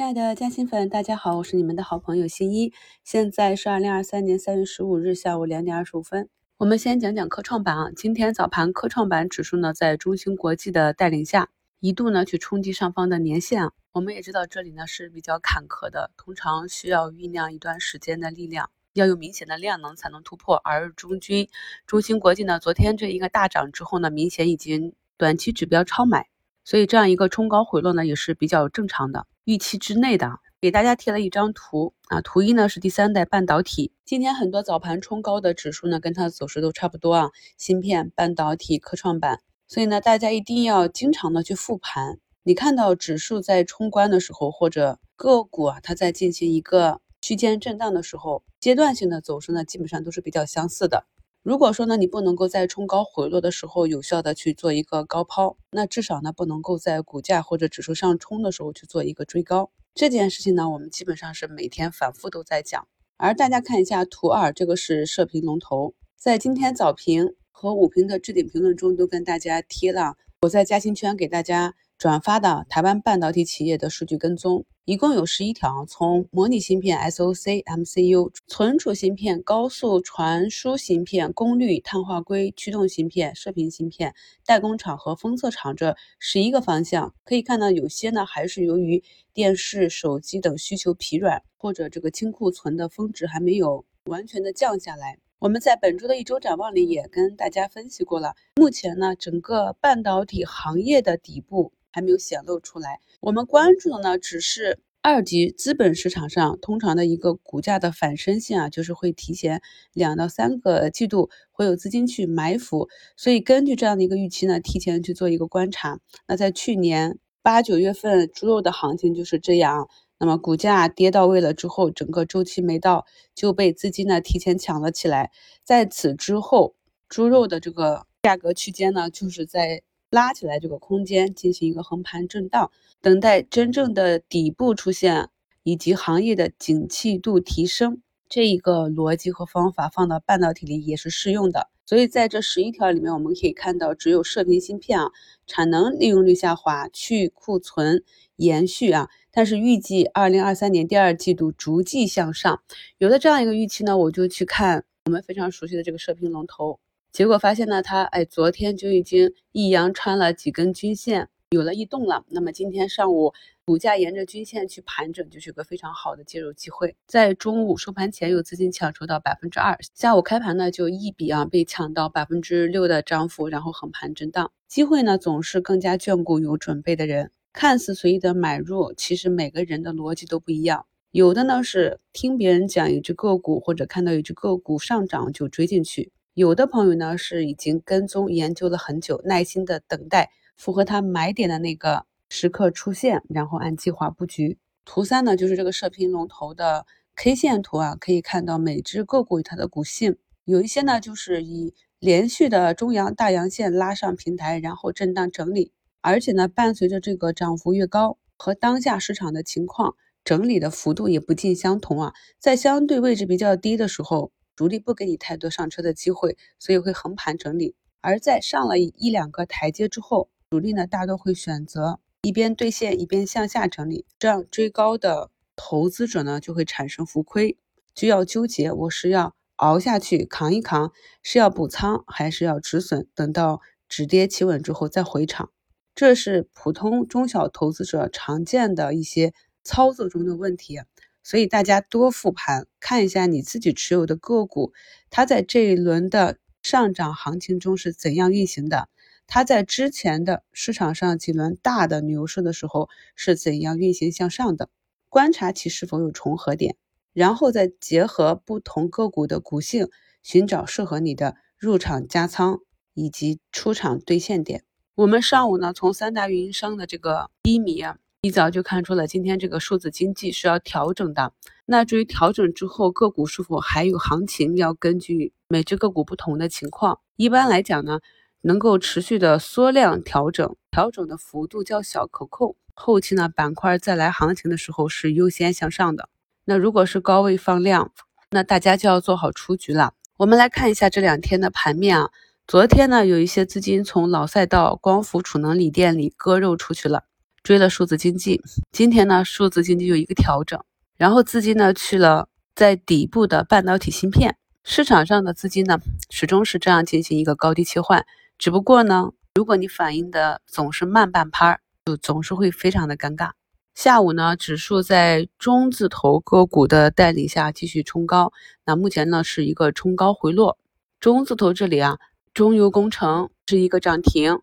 亲爱的嘉兴粉，大家好，我是你们的好朋友新一。现在是二零二三年三月十五日下午两点二十五分。我们先讲讲科创板啊，今天早盘科创板指数呢，在中芯国际的带领下，一度呢去冲击上方的年线啊。我们也知道这里呢是比较坎坷的，通常需要酝酿一段时间的力量，要有明显的量能才能突破。而中军中芯国际呢，昨天这一个大涨之后呢，明显已经短期指标超买。所以这样一个冲高回落呢，也是比较正常的，预期之内的。给大家贴了一张图啊，图一呢是第三代半导体。今天很多早盘冲高的指数呢，跟它的走势都差不多啊，芯片、半导体、科创板。所以呢，大家一定要经常的去复盘。你看到指数在冲关的时候，或者个股啊，它在进行一个区间震荡的时候，阶段性的走势呢，基本上都是比较相似的。如果说呢，你不能够在冲高回落的时候有效的去做一个高抛，那至少呢不能够在股价或者指数上冲的时候去做一个追高。这件事情呢，我们基本上是每天反复都在讲。而大家看一下图二，这个是射频龙头，在今天早评和午评的置顶评论中都跟大家贴了，我在嘉兴圈给大家。转发的台湾半导体企业的数据跟踪，一共有十一条，从模拟芯片、SOC、MCU、存储芯片、高速传输芯片、功率碳化硅驱动芯片、射频芯片、代工厂和封测厂这十一个方向，可以看到有些呢还是由于电视、手机等需求疲软，或者这个清库存的峰值还没有完全的降下来。我们在本周的一周展望里也跟大家分析过了，目前呢整个半导体行业的底部。还没有显露出来。我们关注的呢，只是二级资本市场上通常的一个股价的反身性啊，就是会提前两到三个季度会有资金去埋伏，所以根据这样的一个预期呢，提前去做一个观察。那在去年八九月份猪肉的行情就是这样，那么股价跌到位了之后，整个周期没到就被资金呢提前抢了起来，在此之后，猪肉的这个价格区间呢，就是在。拉起来这个空间进行一个横盘震荡，等待真正的底部出现，以及行业的景气度提升，这一个逻辑和方法放到半导体里也是适用的。所以在这十一条里面，我们可以看到，只有射频芯片啊，产能利用率下滑，去库存延续啊，但是预计二零二三年第二季度逐季向上，有了这样一个预期呢，我就去看我们非常熟悉的这个射频龙头。结果发现呢，它哎，昨天就已经一阳穿了几根均线，有了异动了。那么今天上午股价沿着均线去盘整，就是个非常好的介入机会。在中午收盘前有资金抢筹到百分之二，下午开盘呢就一笔啊被抢到百分之六的涨幅，然后横盘震荡。机会呢总是更加眷顾有准备的人。看似随意的买入，其实每个人的逻辑都不一样。有的呢是听别人讲一只个股，或者看到一只个股上涨就追进去。有的朋友呢是已经跟踪研究了很久，耐心的等待符合他买点的那个时刻出现，然后按计划布局。图三呢就是这个射频龙头的 K 线图啊，可以看到每只个股它的股性，有一些呢就是以连续的中阳大阳线拉上平台，然后震荡整理，而且呢伴随着这个涨幅越高，和当下市场的情况整理的幅度也不尽相同啊，在相对位置比较低的时候。主力不给你太多上车的机会，所以会横盘整理。而在上了一两个台阶之后，主力呢大多会选择一边兑现一边向下整理，这样追高的投资者呢就会产生浮亏，就要纠结我是要熬下去扛一扛，是要补仓还是要止损，等到止跌企稳之后再回场。这是普通中小投资者常见的一些操作中的问题。所以大家多复盘，看一下你自己持有的个股，它在这一轮的上涨行情中是怎样运行的？它在之前的市场上几轮大的牛市的时候是怎样运行向上的？观察其是否有重合点，然后再结合不同个股的股性，寻找适合你的入场加仓以及出场兑现点。我们上午呢，从三大运营商的这个低迷啊。一早就看出了今天这个数字经济是要调整的。那至于调整之后个股是否还有行情，要根据每只个股不同的情况。一般来讲呢，能够持续的缩量调整，调整的幅度较小可控。后期呢，板块再来行情的时候是优先向上的。那如果是高位放量，那大家就要做好出局了。我们来看一下这两天的盘面啊。昨天呢，有一些资金从老赛道光伏储能锂电里割肉出去了。追了数字经济，今天呢数字经济有一个调整，然后资金呢去了在底部的半导体芯片市场上的资金呢始终是这样进行一个高低切换，只不过呢如果你反应的总是慢半拍儿，就总是会非常的尴尬。下午呢指数在中字头个股的带领下继续冲高，那目前呢是一个冲高回落，中字头这里啊中油工程是一个涨停，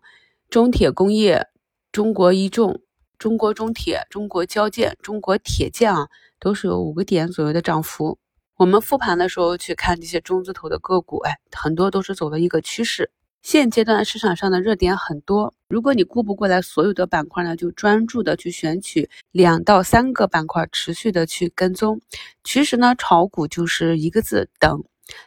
中铁工业、中国一重。中国中铁、中国交建、中国铁建啊，都是有五个点左右的涨幅。我们复盘的时候去看这些中字头的个股，哎，很多都是走的一个趋势。现阶段市场上的热点很多，如果你顾不过来所有的板块呢，就专注的去选取两到三个板块，持续的去跟踪。其实呢，炒股就是一个字等，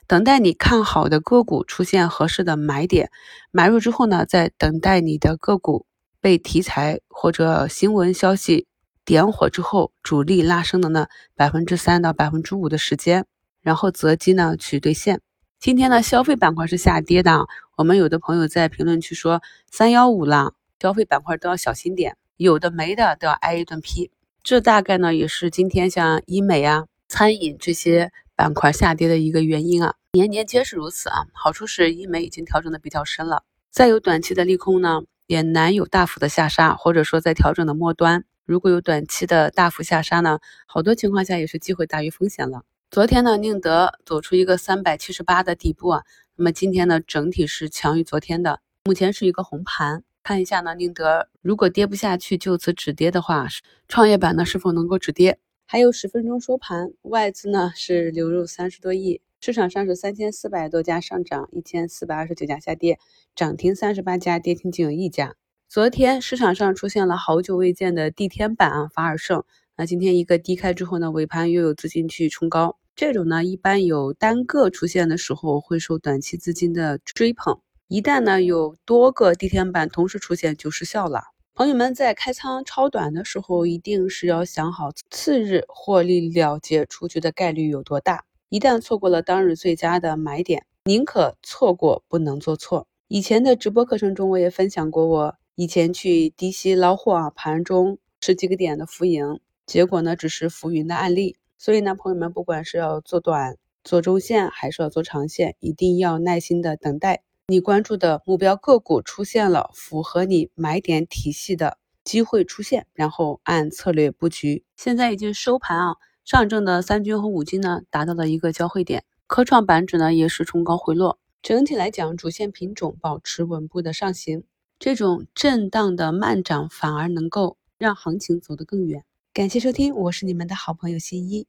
等待你看好的个股出现合适的买点，买入之后呢，再等待你的个股。被题材或者新闻消息点火之后，主力拉升的呢百分之三到百分之五的时间，然后择机呢去兑现。今天呢消费板块是下跌的，我们有的朋友在评论区说三幺五了，消费板块都要小心点，有的没的都要挨一顿批。这大概呢也是今天像医美啊、餐饮这些板块下跌的一个原因啊，年年皆是如此啊。好处是医美已经调整的比较深了，再有短期的利空呢。也难有大幅的下杀，或者说在调整的末端，如果有短期的大幅下杀呢，好多情况下也是机会大于风险了。昨天呢，宁德走出一个三百七十八的底部啊，那么今天呢，整体是强于昨天的，目前是一个红盘。看一下呢，宁德如果跌不下去，就此止跌的话，创业板呢是否能够止跌？还有十分钟收盘，外资呢是流入三十多亿。市场上是三千四百多家上涨，一千四百二十九家下跌，涨停三十八家，跌停仅有一家。昨天市场上出现了好久未见的地天板啊，法尔胜。那今天一个低开之后呢，尾盘又有资金去冲高，这种呢一般有单个出现的时候会受短期资金的追捧，一旦呢有多个地天板同时出现就失效了。朋友们在开仓超短的时候，一定是要想好次日获利了结出局的概率有多大。一旦错过了当日最佳的买点，宁可错过，不能做错。以前的直播课程中，我也分享过，我以前去低吸捞货啊，盘中十几个点的浮盈，结果呢只是浮云的案例。所以呢，朋友们，不管是要做短、做中线，还是要做长线，一定要耐心的等待你关注的目标个股出现了符合你买点体系的机会出现，然后按策略布局。现在已经收盘啊。上证的三军和五金呢达到了一个交汇点，科创板指呢也是冲高回落，整体来讲主线品种保持稳步的上行，这种震荡的慢涨反而能够让行情走得更远。感谢收听，我是你们的好朋友新一。